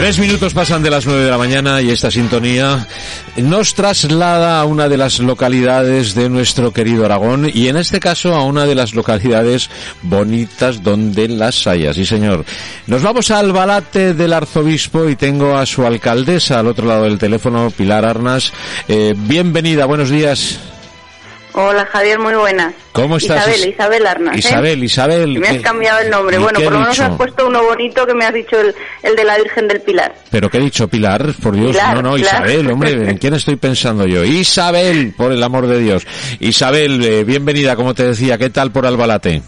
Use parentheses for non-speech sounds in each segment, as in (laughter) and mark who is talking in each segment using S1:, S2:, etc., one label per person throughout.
S1: Tres minutos pasan de las nueve de la mañana y esta sintonía nos traslada a una de las localidades de nuestro querido Aragón y en este caso a una de las localidades bonitas donde las haya. Sí, señor. Nos vamos al balate del arzobispo y tengo a su alcaldesa al otro lado del teléfono, Pilar Arnas. Eh, bienvenida, buenos días.
S2: Hola Javier, muy buenas.
S1: ¿Cómo estás?
S2: Isabel, Isabel Arnas. ¿eh?
S1: Isabel, Isabel.
S2: Me has cambiado el nombre. Bueno, por lo menos has puesto uno bonito que me has dicho el, el, de la Virgen del Pilar.
S1: ¿Pero qué he dicho? Pilar, por Dios.
S2: Pilar,
S1: no, no,
S2: Pilar.
S1: Isabel, hombre, ¿en quién estoy pensando yo? Isabel, por el amor de Dios. Isabel, eh, bienvenida, como te decía, ¿qué tal por Albalate?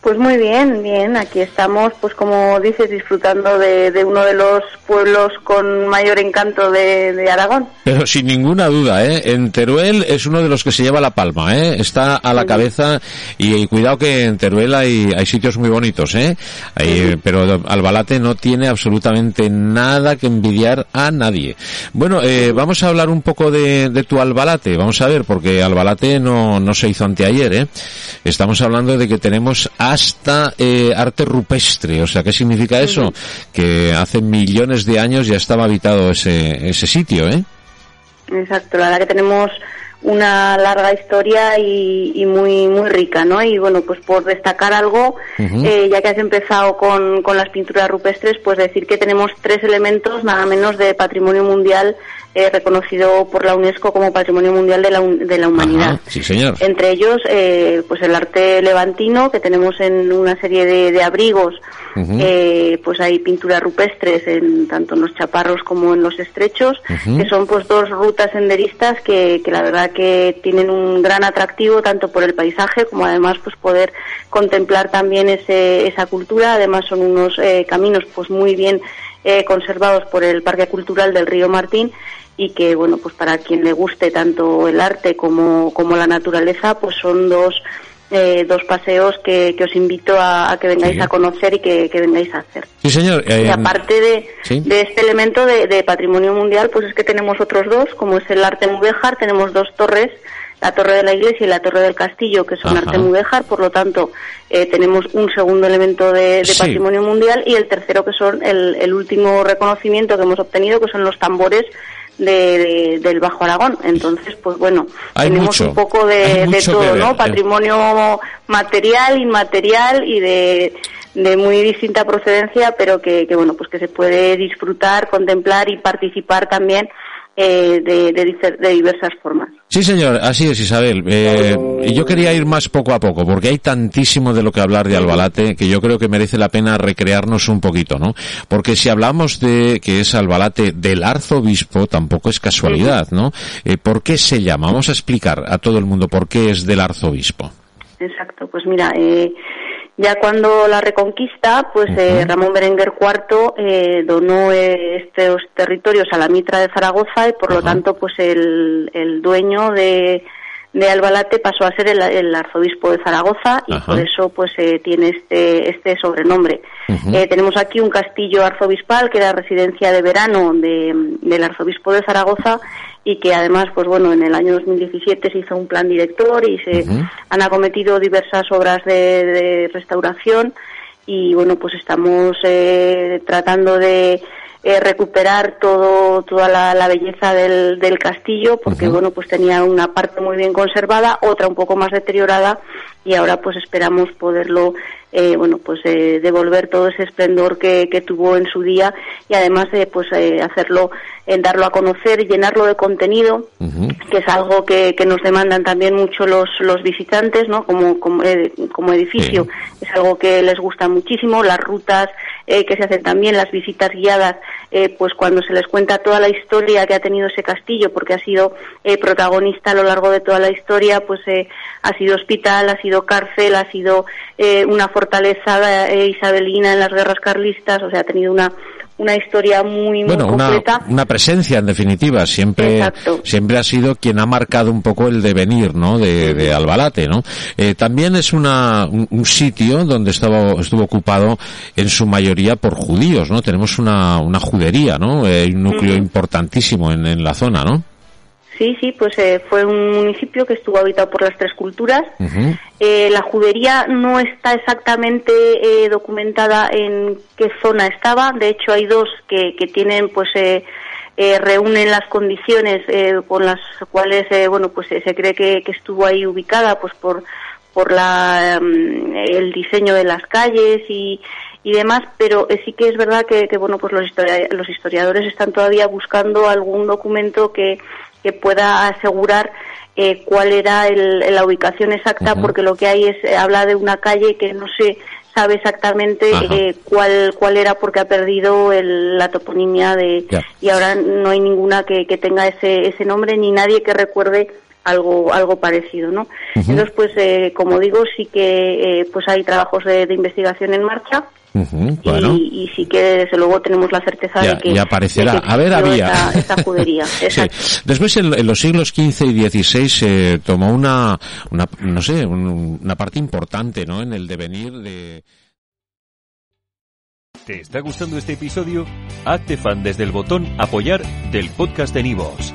S2: Pues muy bien, bien. Aquí estamos, pues como dices, disfrutando de, de uno de los pueblos con mayor encanto de, de, Aragón.
S1: Pero sin ninguna duda, ¿eh? En Teruel es uno de los que se lleva la palma, ¿eh? Está a la sí. cabeza y, y, cuidado que en Teruel hay, hay sitios muy bonitos, ¿eh? Hay, sí. Pero Albalate no tiene absolutamente nada que envidiar a nadie. Bueno, eh, vamos a hablar un poco de, de tu Albalate. Vamos a ver, porque Albalate no, no se hizo anteayer, ¿eh? Estamos hablando de que tenemos hasta eh, arte rupestre. O sea, ¿qué significa eso? Uh -huh. Que hace millones de años ya estaba habitado ese, ese sitio, ¿eh?
S2: Exacto, la verdad que tenemos una larga historia y, y, muy muy rica, ¿no? Y bueno, pues por destacar algo, uh -huh. eh, ya que has empezado con, con las pinturas rupestres, pues decir que tenemos tres elementos nada menos de patrimonio mundial eh, reconocido por la UNESCO como Patrimonio Mundial de la, de la Humanidad.
S1: Ajá, sí, señor.
S2: Entre ellos, eh, pues el arte levantino, que tenemos en una serie de, de abrigos, uh -huh. eh, pues hay pinturas rupestres en tanto en los chaparros como en los estrechos, uh -huh. que son pues dos rutas senderistas que, que la verdad que tienen un gran atractivo tanto por el paisaje como además pues poder contemplar también ese, esa cultura. Además son unos eh, caminos pues muy bien eh, conservados por el Parque Cultural del Río Martín y que bueno pues para quien le guste tanto el arte como, como la naturaleza pues son dos eh, dos paseos que, que, os invito a, a que vengáis sí. a conocer y que, que, vengáis a hacer.
S1: Sí, señor.
S2: Eh, y aparte de, ¿sí? de este elemento de, de, patrimonio mundial, pues es que tenemos otros dos, como es el arte mudéjar, tenemos dos torres, la torre de la iglesia y la torre del castillo, que son Ajá. arte mudéjar, por lo tanto eh, tenemos un segundo elemento de, de sí. patrimonio mundial y el tercero que son el, el último reconocimiento que hemos obtenido, que son los tambores de, de, del Bajo Aragón. Entonces, pues bueno,
S1: Hay
S2: tenemos
S1: mucho.
S2: un poco de, de todo, ¿no? Patrimonio material, inmaterial y de, de muy distinta procedencia, pero que, que, bueno, pues que se puede disfrutar, contemplar y participar también eh, de, de, de, diversas formas.
S1: Sí, señor, así es, Isabel. Eh, yo quería ir más poco a poco, porque hay tantísimo de lo que hablar de Albalate que yo creo que merece la pena recrearnos un poquito, ¿no? Porque si hablamos de que es Albalate del arzobispo, tampoco es casualidad, ¿no? Eh, ¿Por qué se llama? Vamos a explicar a todo el mundo por qué es del arzobispo.
S2: Exacto, pues mira, eh, ya cuando la reconquista, pues uh -huh. eh, Ramón Berenguer IV eh, donó eh, estos territorios a la Mitra de Zaragoza y por uh -huh. lo tanto, pues el, el dueño de, de, Albalate pasó a ser el, el arzobispo de Zaragoza y por eso pues eh, tiene este, este sobrenombre. tenemos aquí un castillo arzobispal que era residencia de verano de, del arzobispo de Zaragoza y que además, pues bueno, en el año 2017 se hizo un plan director y se uh -huh. han acometido diversas obras de, de, restauración y bueno, pues estamos eh, tratando de eh, recuperar todo toda la, la belleza del, del, castillo porque uh -huh. bueno pues tenía una parte muy bien conservada otra un poco más deteriorada y ahora pues esperamos poderlo eh, bueno pues eh, devolver todo ese esplendor que, que, tuvo en su día y además eh, pues eh, hacerlo en darlo a conocer llenarlo de contenido uh -huh. que es algo que, que, nos demandan también mucho los los visitantes no como como, como edificio es algo que les gusta muchísimo las rutas eh, que se hacen también las visitas guiadas, eh, pues cuando se les cuenta toda la historia que ha tenido ese castillo, porque ha sido eh, protagonista a lo largo de toda la historia, pues ha sido hospital, ha sido cárcel, ha sido una fortaleza isabelina en las guerras carlistas, o sea, ha tenido una una historia muy, muy completa.
S1: Una, presencia, en definitiva. Siempre, siempre ha sido quien ha marcado un poco el devenir, ¿no? De, Albalate, ¿no? Eh, también es una, un, sitio donde estaba, estuvo ocupado en su mayoría por judíos, ¿no? Tenemos una, una judería, ¿no? Eh, hay un núcleo importantísimo en, en la zona, ¿no?
S2: Sí, sí, pues eh, fue un municipio que estuvo habitado por las tres culturas. Eh, la judería no está exactamente eh, documentada en qué zona estaba. De hecho, hay dos que, que tienen, pues, reúnen las condiciones con las cuales, bueno, pues se cree que, estuvo ahí ubicada, pues, por por la, mm, el diseño de las calles y, y demás, pero sí que es verdad que, que bueno, pues los, los historiadores están todavía buscando algún documento que que pueda asegurar eh, cuál era la ubicación exacta, porque lo que hay es eh, habla de una calle que no se sabe exactamente eh, cuál cuál era porque ha perdido la toponimia de y ahora no hay ninguna que, que tenga ese ese nombre ni nadie que recuerde algo algo parecido no entonces pues como digo sí que pues hay trabajos de investigación en marcha. Y, sí que desde luego tenemos la certeza de que
S1: aparecerá. a ver había.
S2: esta, judería (laughs)
S1: después en, los siglos XV y XVI se tomó una, una no sé una parte importante no en el devenir de
S3: ¿Te está gustando este episodio? Hazte fan desde el botón apoyar del podcast de Nivos.